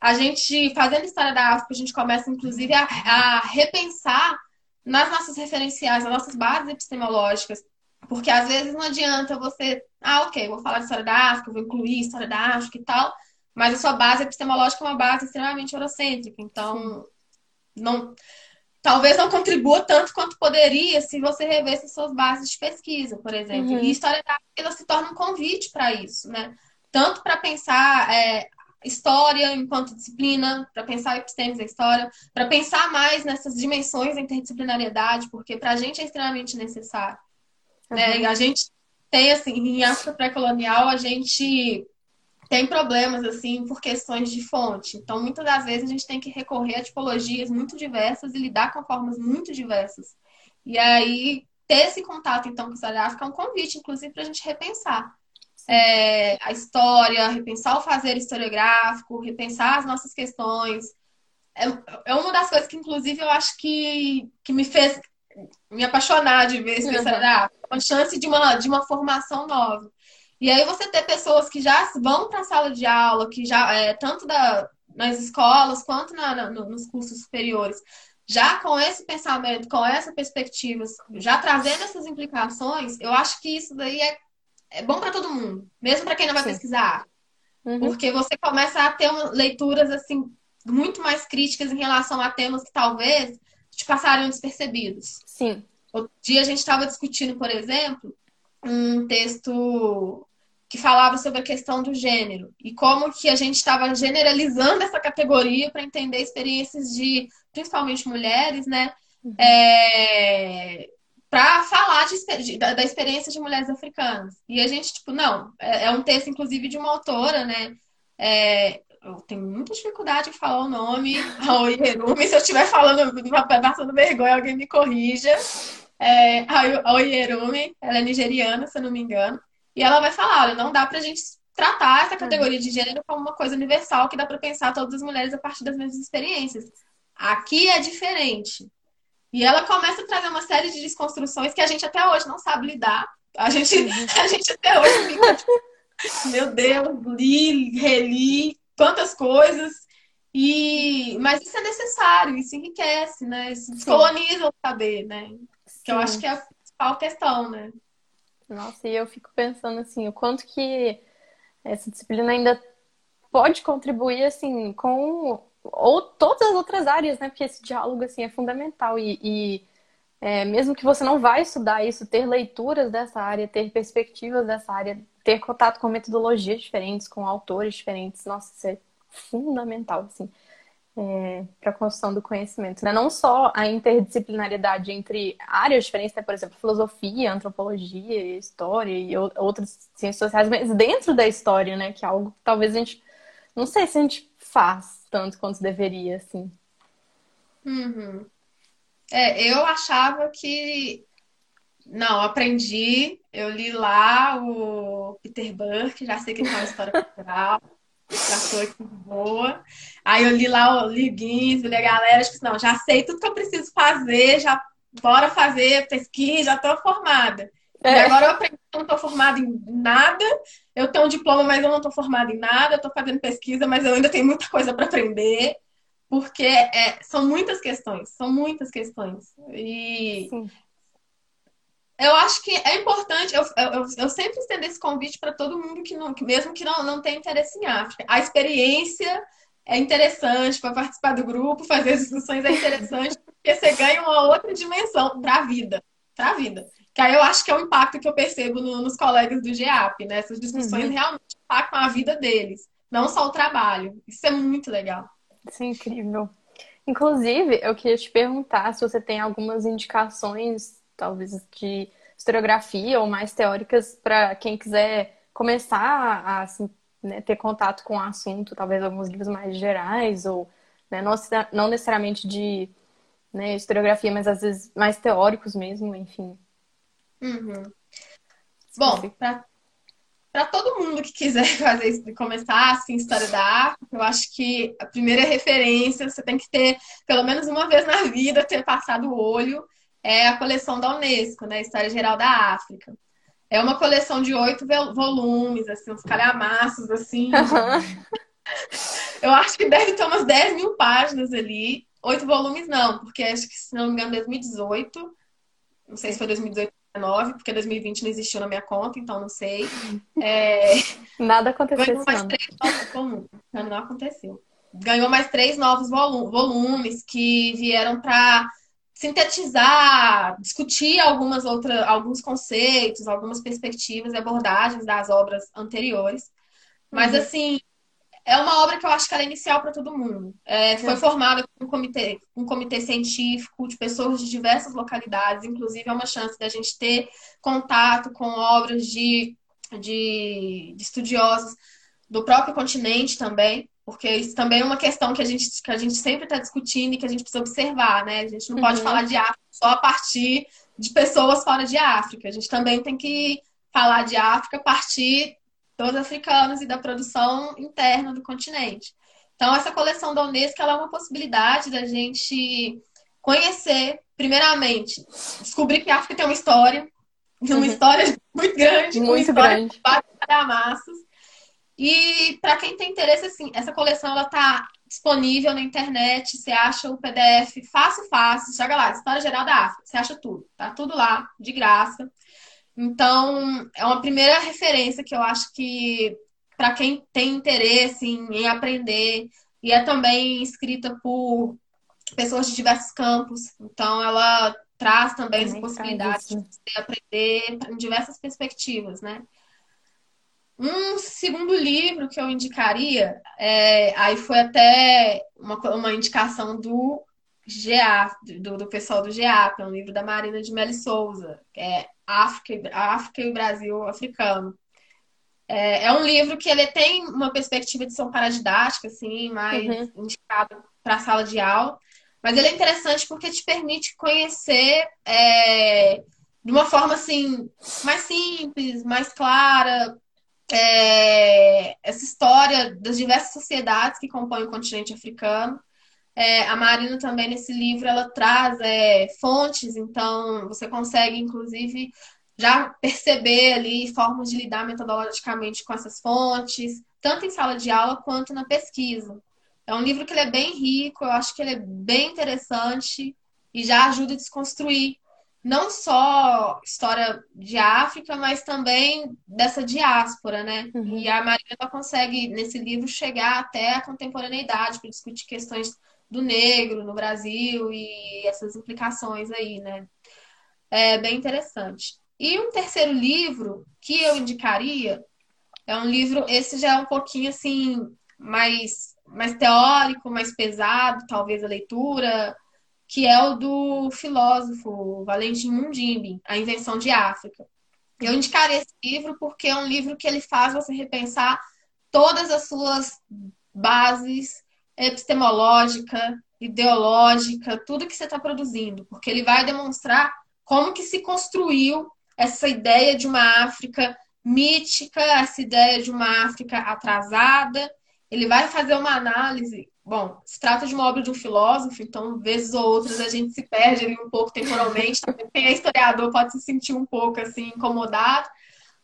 A gente, fazendo história da África, a gente começa, inclusive, a, a repensar nas nossas referenciais, nas nossas bases epistemológicas. Porque às vezes não adianta você, ah, ok, vou falar de história da África, vou incluir história da África e tal, mas a sua base epistemológica é uma base extremamente eurocêntrica. Então, não talvez não contribua tanto quanto poderia se você revesse suas bases de pesquisa, por exemplo. Uhum. E história da ela se torna um convite para isso, né? Tanto para pensar é, história enquanto disciplina, para pensar epistemos da história, para pensar mais nessas dimensões da interdisciplinariedade, porque para a gente é extremamente necessário. Uhum. Né? E a gente tem, assim, em África pré-colonial, a gente tem problemas, assim, por questões de fonte. Então, muitas das vezes, a gente tem que recorrer a tipologias muito diversas e lidar com formas muito diversas. E aí, ter esse contato, então, com da África é um convite, inclusive, para a gente repensar é, a história, repensar o fazer historiográfico, repensar as nossas questões. É, é uma das coisas que, inclusive, eu acho que, que me fez me apaixonar de ver esse uhum. Uma chance de uma, de uma formação nova. E aí você ter pessoas que já vão para a sala de aula, que já, é, tanto da, nas escolas quanto na, na, nos cursos superiores, já com esse pensamento, com essa perspectiva, já trazendo essas implicações, eu acho que isso daí é, é bom para todo mundo, mesmo para quem não vai Sim. pesquisar. Uhum. Porque você começa a ter uma, leituras assim muito mais críticas em relação a temas que talvez te passariam despercebidos. Sim. Outro dia a gente estava discutindo, por exemplo, um texto que falava sobre a questão do gênero e como que a gente estava generalizando essa categoria para entender experiências de, principalmente mulheres, né? Uhum. É, para falar de, da, da, experiência de mulheres africanas. E a gente, tipo, não, é, é um texto, inclusive, de uma autora, né? É, eu tenho muita dificuldade em falar o nome, *laughs* Aoi Herumi. Se eu estiver falando, passando vergonha, alguém me corrija. É, a Oyerumi, ela é nigeriana, se eu não me engano, e ela vai falar, olha, não dá pra gente tratar essa categoria de gênero como uma coisa universal que dá para pensar todas as mulheres a partir das mesmas experiências. Aqui é diferente. E ela começa a trazer uma série de desconstruções que a gente até hoje não sabe lidar. A gente, *laughs* a gente até hoje fica tipo, meu Deus, li, reli, quantas coisas. E mas isso é necessário, isso enriquece, né? Isso descoloniza o saber, né? Que eu acho que é a principal questão, né? Nossa, e eu fico pensando assim, o quanto que essa disciplina ainda pode contribuir assim com ou todas as outras áreas, né? Porque esse diálogo assim é fundamental e, e é, mesmo que você não vai estudar isso, ter leituras dessa área, ter perspectivas dessa área, ter contato com metodologias diferentes, com autores diferentes, nossa, isso é fundamental, assim é, para a construção do conhecimento. Né? Não só a interdisciplinariedade entre áreas diferentes, né? por exemplo, filosofia, antropologia, história e outras ciências sociais, mas dentro da história, né? Que é algo que talvez a gente. Não sei se a gente faz tanto quanto deveria, assim. Uhum. É, eu achava que. Não, aprendi. Eu li lá o Peter Burke, já sei que ele tem uma história cultural tratou aqui boa. Aí eu li lá o Liguins, li a galera, tipo, não, já sei tudo que eu preciso fazer, já bora fazer pesquisa, já tô formada. É. E agora eu aprendi que eu não tô formada em nada, eu tenho um diploma, mas eu não tô formada em nada, eu tô fazendo pesquisa, mas eu ainda tenho muita coisa para aprender. Porque é, são muitas questões, são muitas questões. E Sim eu acho que é importante, eu, eu, eu sempre estendo esse convite para todo mundo que, não, que mesmo que não, não tenha interesse em África. A experiência é interessante para participar do grupo, fazer as discussões é interessante, porque você ganha uma outra dimensão para a vida, para a vida. Que aí eu acho que é o impacto que eu percebo no, nos colegas do GEAP, né? Essas discussões uhum. realmente impactam a vida deles, não só o trabalho. Isso é muito legal. Isso é incrível. Inclusive, eu queria te perguntar se você tem algumas indicações talvez de historiografia ou mais teóricas para quem quiser começar a assim, né, ter contato com o assunto, talvez alguns livros mais gerais ou né, não, não, necessariamente de né, historiografia, mas às vezes mais teóricos mesmo, enfim. Uhum. Bom, para todo mundo que quiser *laughs* fazer isso, começar assim, história da África, eu acho que a primeira referência você tem que ter, pelo menos uma vez na vida, ter passado o olho é a coleção da Unesco, né? História Geral da África. É uma coleção de oito volumes, assim, uns calhamaços, assim. *laughs* Uhum. *laughs* Eu acho que deve ter umas 10 mil páginas ali. Oito volumes não, porque acho que, se não me engano, 2018. Não sei se foi 2018 ou 2019, porque 2020 não existiu na minha conta, então não sei. É... *laughs* Nada aconteceu. Ganhou mais três novos volumes. Não aconteceu. Ganhou mais três novos volumes que vieram para sintetizar, discutir algumas outras, alguns conceitos, algumas perspectivas e abordagens das obras anteriores. Mas, uhum. assim, é uma obra que eu acho que ela é inicial para todo mundo. É, foi é. formada por um comitê, um comitê científico de pessoas de diversas localidades, inclusive é uma chance da gente ter contato com obras de, de, de estudiosos do próprio continente também, porque isso também é uma questão que a gente, que a gente sempre está discutindo e que a gente precisa observar, né? A gente não uhum. pode falar de África só a partir de pessoas fora de África. A gente também tem que falar de África a partir dos africanos e da produção interna do continente. Então, essa coleção da Unesco é uma possibilidade da gente conhecer, primeiramente, descobrir que a África tem uma história, uma uhum. história *laughs* muito grande, muito grande, para massas. E para quem tem interesse, assim, essa coleção ela tá disponível na internet, você acha o PDF fácil, fácil, joga lá, História Geral da África, você acha tudo, tá tudo lá, de graça. Então, é uma primeira referência que eu acho que para quem tem interesse em, em, aprender, e é também escrita por pessoas de diversos campos, então ela traz também as possibilidades de aprender em diversas perspectivas, né? Um segundo livro que eu indicaria, é, aí foi até uma, uma indicação do GA, do, do pessoal do GEAP, é um livro da Marina de Meli Souza, que é África, África e o Brasil Africano. É, é, um livro que ele tem uma perspectiva de um paradidática, assim, mais uhum. indicado para a sala de aula. Mas ele é interessante porque te permite conhecer é, de uma forma assim mais simples, mais clara, é, essa história das diversas sociedades que compõem o continente africano. É, a Marina também nesse livro ela traz é, fontes, então você consegue inclusive já perceber ali formas de lidar metodologicamente com essas fontes, tanto em sala de aula quanto na pesquisa. É um livro que ele é bem rico, eu acho que ele é bem interessante e já ajuda a desconstruir não só história de África, mas também dessa diáspora, né? Uhum. E a Maria consegue, nesse livro, chegar até a contemporaneidade para discutir questões do negro no Brasil e essas implicações aí, né? É bem interessante. E um terceiro livro que eu indicaria é um livro, esse já é um pouquinho assim, mais, mais teórico, mais pesado, talvez a leitura, que é o do filósofo Valentim Mundimbi, A Invenção de África. Eu indicarei esse livro porque é um livro que ele faz você repensar todas as suas bases epistemológica, ideológica, tudo que você está produzindo, porque ele vai demonstrar como que se construiu essa ideia de uma África mítica, essa ideia de uma África atrasada. Ele vai fazer uma análise Bom, se trata de uma obra de um filósofo, então, vezes ou outras, a gente se perde ali um pouco temporalmente. Quem é historiador pode se sentir um pouco assim incomodado,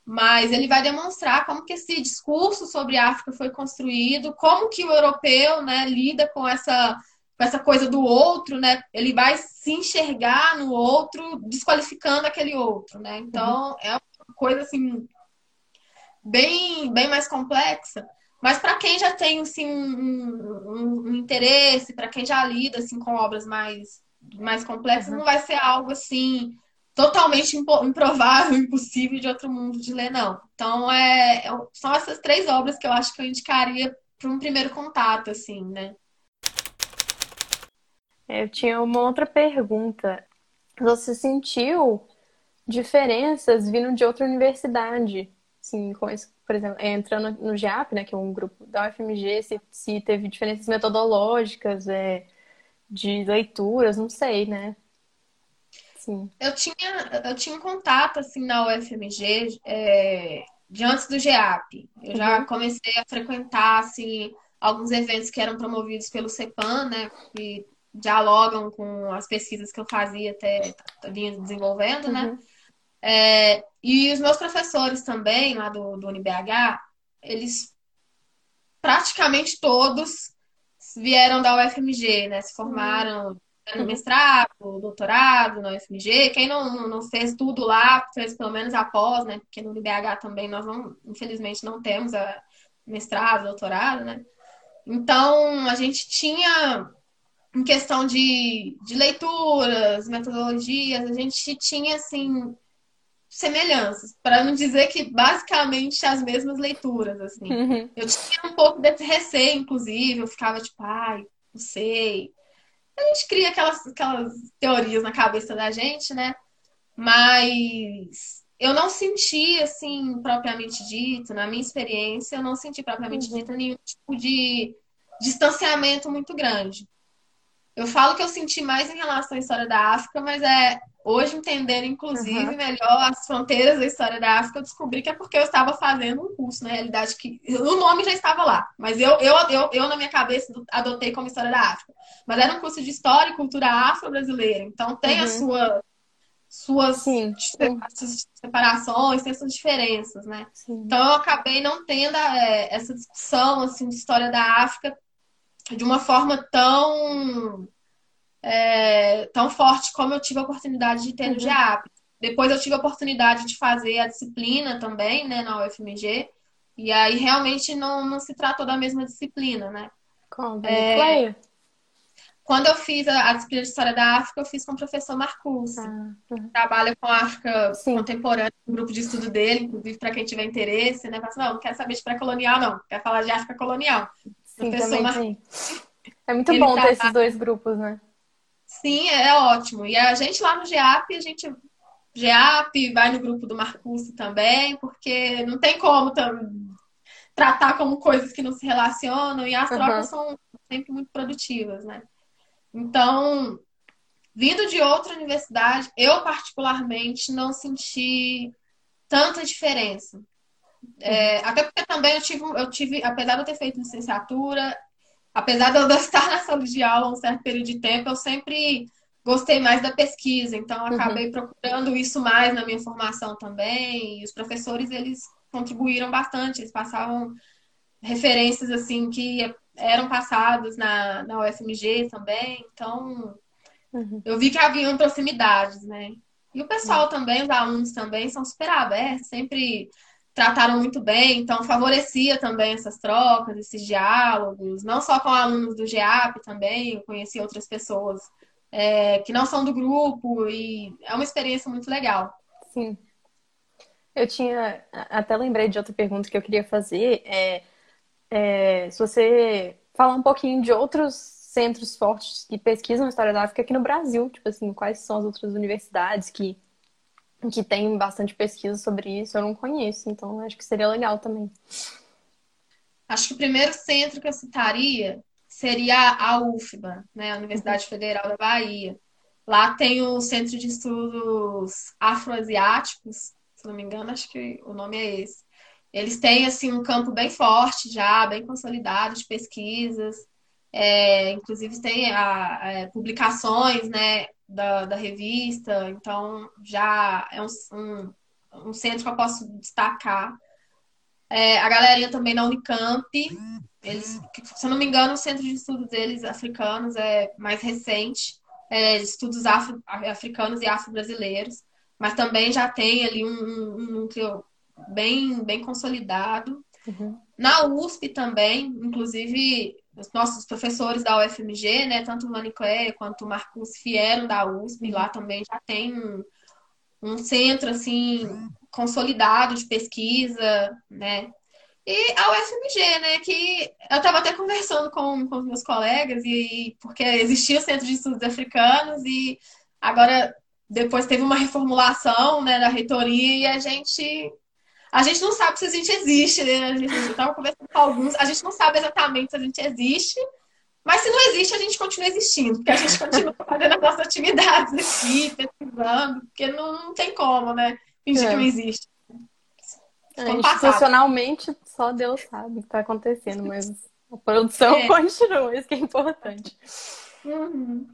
mas ele vai demonstrar como que esse discurso sobre a África foi construído, como que o europeu né, lida com essa, com essa coisa do outro, né? Ele vai se enxergar no outro, desqualificando aquele outro, né? Então, uhum. é uma coisa assim bem, bem mais complexa. Mas para quem já tem assim, um, um, um interesse, para quem já lida assim, com obras mais, mais complexas, uhum. não vai ser algo assim totalmente improvável, *laughs* impossível de outro mundo de ler, não. Então, é, é são essas três obras que eu acho que eu indicaria para um primeiro contato, assim, né? É, eu tinha uma outra pergunta. Você sentiu diferenças vindo de outra universidade? Sim, com esse, por exemplo, é, entrando no GEAP, né, que é um grupo da UFMG, se, se teve diferenças metodológicas, é, de leituras, não sei, né? Sim. Eu tinha, eu tinha um contato, assim, na UFMG é, de antes do GEAP. Eu uhum. já comecei a frequentar, assim, alguns eventos que eram promovidos pelo CEPAM, né, que dialogam com as pesquisas que eu fazia até vinha desenvolvendo, né? uhum. né? É, e os meus professores também, lá do, do UniBH, eles praticamente todos vieram da UFMG, né? Se formaram no uhum. mestrado, doutorado na UFMG. Quem não, não fez tudo lá, fez pelo menos após, né? Porque no UniBH também nós não, infelizmente, não temos a mestrado, doutorado, né? Então, a gente tinha, em questão de, de leituras, metodologias, a gente tinha, assim, semelhanças, para não dizer que basicamente as mesmas leituras, assim. Uhum. Eu tinha um pouco desse receio, inclusive, eu ficava tipo, ai, não sei. A gente cria aquelas, aquelas teorias na cabeça da gente, né? Mas eu não senti, assim, propriamente dito, na minha experiência, eu não senti propriamente uhum. dito nenhum tipo de distanciamento muito grande. Eu falo que eu senti mais em relação à história da África, mas é hoje entendendo, inclusive, uhum. melhor as fronteiras da história da África, eu descobri que é porque eu estava fazendo um curso, na realidade, que o nome já estava lá, mas eu, eu, eu, eu na minha cabeça, adotei como história da África. Mas era um curso de história e cultura afro-brasileira, então tem uhum. a sua suas Sim. separações, tem suas diferenças, né? Sim. Então eu acabei não tendo é, essa discussão assim de história da África de uma forma tão é, tão forte como eu tive a oportunidade de ter no uhum. GEAP. Depois eu tive a oportunidade de fazer a disciplina também, né, na UFMG, e aí realmente não, não se tratou da mesma disciplina, né? Como? É, quando eu fiz a, a, disciplina de História da África, eu fiz com o professor Marcus. Ah, uhum. Trabalha com a África Sim. contemporânea, um grupo de estudo dele, inclusive para quem tiver interesse, né? Fala, não, não quer saber de pré-colonial, não. Quer falar de África colonial. Sim, professor Marcus. É muito bom ter esses dois grupos, né? Sim, é, é ótimo. E a gente lá no GEAP, a gente GEAP, vai no grupo do Marcus também, porque não tem como tratar como coisas que não se relacionam e as uhum. trocas são sempre muito produtivas, né? Então, vindo de outra universidade, eu particularmente não senti tanta diferença. É, até porque também eu tive, eu tive, apesar de eu ter feito licenciatura, apesar de eu estar na *laughs* sala de aula um certo período de tempo, eu sempre gostei mais da pesquisa, então eu acabei uhum. procurando isso mais na minha formação também. E os professores, eles contribuíram bastante, eles passavam referências assim que eram passados na, na UFMG também, então uhum. eu vi que haviam proximidades, né? E o pessoal uhum. também, os alunos também, são super abertos, sempre trataram muito bem, então favorecia também essas trocas, esses diálogos, não só com alunos do GEAP também, eu conheci outras pessoas é, que não são do grupo, e é uma experiência muito legal. Sim. Eu tinha, até lembrei de outra pergunta que eu queria fazer, é é, se você falar um pouquinho de outros centros fortes que pesquisam a história da África aqui no Brasil, tipo assim, quais são as outras universidades que, que têm bastante pesquisa sobre isso, eu não conheço, então acho que seria legal também. Acho que o primeiro centro que eu citaria seria a UFBA, né, a Universidade Federal da Bahia. Lá tem o Centro de Estudos Afroasiáticos, se não me engano, acho que o nome é esse. Eles têm assim um campo bem forte já, bem consolidado de pesquisas. É, inclusive tem a, a, é, publicações né, da, da revista, então já é um, um, um centro que eu posso destacar. É, a galerinha também na Unicamp, eles, se eu não me engano, o centro de estudos deles africanos é mais recente, é, estudos afro, africanos e afro-brasileiros, mas também já tem ali um, um, um núcleo bem, bem consolidado. Uhum. Na USP também, inclusive, os nossos professores da UFMG, né, tanto o Manicléia quanto o Marcos vieram da USP, lá também já tem um, um centro, assim, consolidado de pesquisa, né, e a UFMG, né, que eu estava até conversando com, com meus colegas, e porque existia o Centro de Estudos Africanos, e agora, depois teve uma reformulação, né, da reitoria, e a gente a gente não sabe se a gente existe, né? A gente estava conversando com alguns, a gente não sabe exatamente se a gente existe, mas se não existe, a gente continua existindo, porque a gente continua *laughs* fazendo as nossas atividades aqui, pesquisando, porque não, não tem como, né? Fingir é. que não existe. É, institucionalmente, só Deus sabe o que está acontecendo, mas a produção *laughs* é. continua, isso que é importante. Uhum.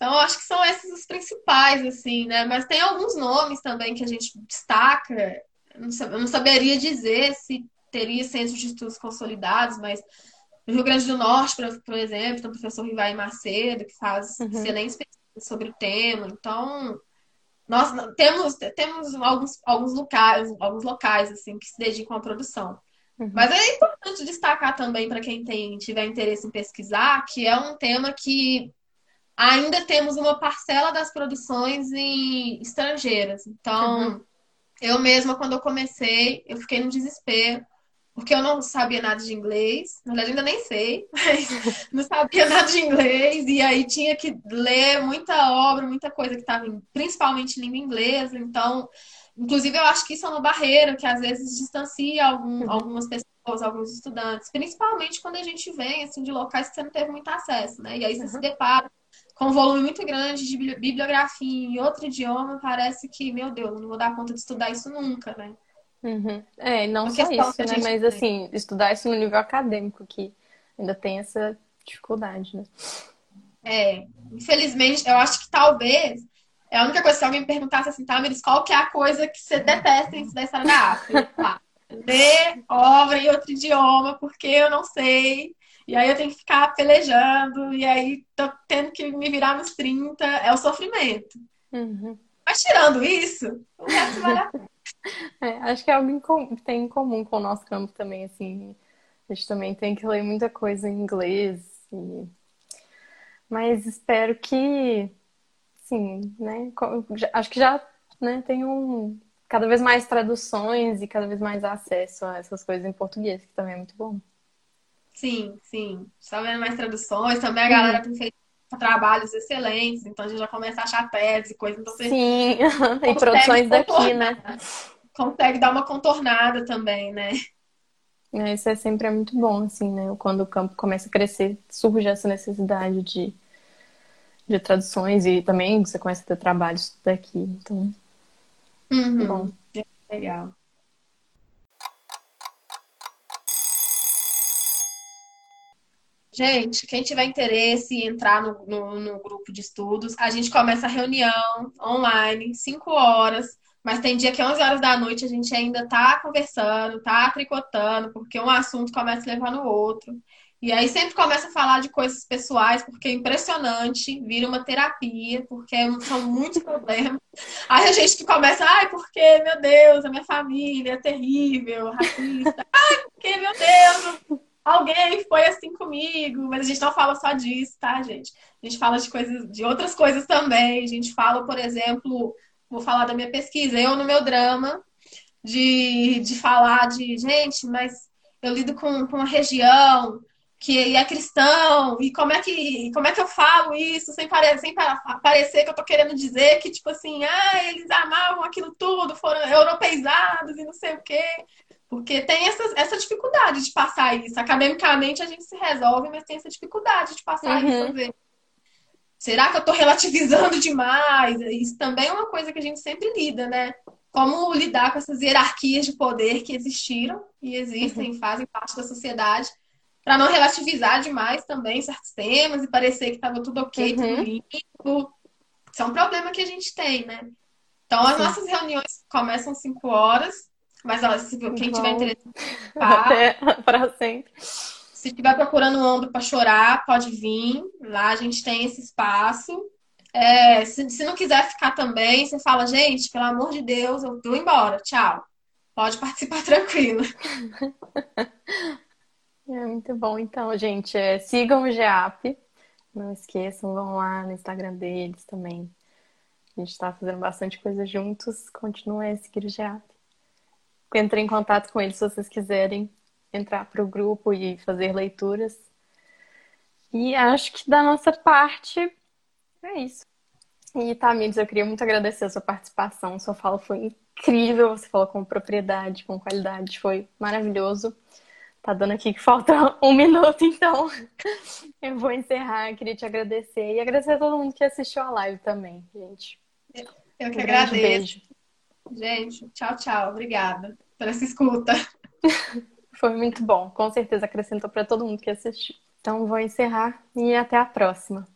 Então, acho que são esses os principais, assim, né? Mas tem alguns nomes também que a gente destaca. Eu não saberia dizer se teria centros de estudos consolidados, mas no Rio Grande do Norte, por exemplo, tem o professor Rivai Macedo, que faz uhum. excelentes pesquisas sobre o tema. Então, nós temos, temos alguns, alguns, locais, alguns locais assim, que se dedicam à produção. Uhum. Mas é importante destacar também para quem tem, tiver interesse em pesquisar, que é um tema que ainda temos uma parcela das produções em estrangeiras. Então, uhum. eu mesma, quando eu comecei, eu fiquei no desespero, porque eu não sabia nada de inglês. Na verdade, ainda nem sei, *laughs* mas não sabia nada de inglês. E aí tinha que ler muita obra, muita coisa que estava principalmente em língua inglesa. Então, inclusive, eu acho que isso é uma barreira que às vezes distancia algum, uhum. algumas pessoas, alguns estudantes, principalmente quando a gente vem assim, de locais que você não teve muito acesso, né? E aí você uhum. se depara com um volume muito grande de bibliografia em outro idioma, parece que, meu Deus, não vou dar conta de estudar isso nunca, né? Uhum. É, não Porque só isso, né? Mas assim, estudar isso no nível acadêmico, que ainda tem essa dificuldade, né? É, infelizmente, eu acho que talvez é a única coisa que alguém me perguntasse assim, tá, Miris, qual que é a coisa que você detesta em estudar história da África? ler obra em outro idioma, porque eu não sei. E aí eu tenho que ficar pelejando, e aí tô tendo que me virar nos 30, é o sofrimento. Uhum. Mas tirando isso, o resto vale a pena. *laughs* É, acho que é algo que tem em comum com o nosso campo também, assim. A gente também tem que ler muita coisa em inglês. E... Mas espero que, sim, né? Acho que já né, tem um, cada vez mais traduções e cada vez mais acesso a essas coisas em português, que também é muito bom. Sim, sim. Está vendo mais traduções. Também a galera tem feito trabalhos excelentes, então a gente já começa a achar teses e coisas. Então Sim, *laughs* e produções daqui, né? Consegue dar uma contornada também, né? É, isso é sempre é muito bom, assim, né? Quando o campo começa a crescer, surge essa necessidade de, de traduções e também você começa a ter trabalhos daqui, então. Uhum. Bom. Legal. Gente, quem tiver interesse em entrar no, no, no, grupo de estudos, a gente começa a reunião online, 5 horas, mas tem dia que 11 horas da noite a gente ainda tá conversando, tá tricotando, porque um assunto começa a levar no outro. E aí sempre começa a falar de coisas pessoais, porque é impressionante, vira uma terapia, porque são muitos problemas. Aí a gente que começa, ai, porque, meu Deus, a minha família é terrível, racista. Ai, porque, meu Deus, alguém foi assim comigo, mas a gente não fala só disso, tá, gente? A gente fala de coisas, de outras coisas também. A gente fala, por exemplo, vou falar da minha pesquisa, eu no meu drama, de, de falar de, gente, mas eu lido com, com uma região que é cristão, e como é que, como é que eu falo isso sem, pare, sem parecer que eu tô querendo dizer que, tipo assim, ah, eles amavam aquilo tudo, foram europeizados e não sei o quê. Porque tem essa, essa dificuldade de passar isso. Academicamente a gente se resolve, mas tem essa dificuldade de passar uhum. isso. Será que eu estou relativizando demais? Isso também é uma coisa que a gente sempre lida, né? Como lidar com essas hierarquias de poder que existiram e existem, uhum. fazem parte da sociedade, para não relativizar demais também certos temas e parecer que estava tudo ok, uhum. tudo limpo. Isso é um problema que a gente tem, né? Então, as nossas reuniões começam às 5 horas mas ó, se quem tiver interesse *laughs* Até para sempre. Se estiver procurando um ombro para chorar, pode vir. Lá a gente tem esse espaço. É, se, se não quiser ficar também, você fala, gente, pelo amor de Deus, eu tô embora, tchau. Pode *laughs* participar tranquilo. *laughs* É muito bom. Então, gente, é, sigam o GEAP. Não esqueçam, vão lá no Instagram deles também. A gente está fazendo bastante coisa juntos. Continue a seguir o GEAP entre em contato com eles se vocês quiserem entrar para o grupo e fazer leituras. E acho que da nossa parte é isso. E Tamires, eu queria muito agradecer a sua participação. Sua fala foi incrível. Você falou com propriedade, com qualidade, foi maravilhoso. Tá dando aqui que falta *laughs* um minuto, então *laughs* eu vou encerrar. Eu queria te agradecer e agradecer a todo mundo que assistiu a live também, gente. Eu que um agradeço. Beijo. Gente, tchau, tchau. Obrigada por essa escuta. *laughs* Foi muito bom. Com certeza acrescentou para todo mundo que assistiu. Então vou encerrar e até a próxima.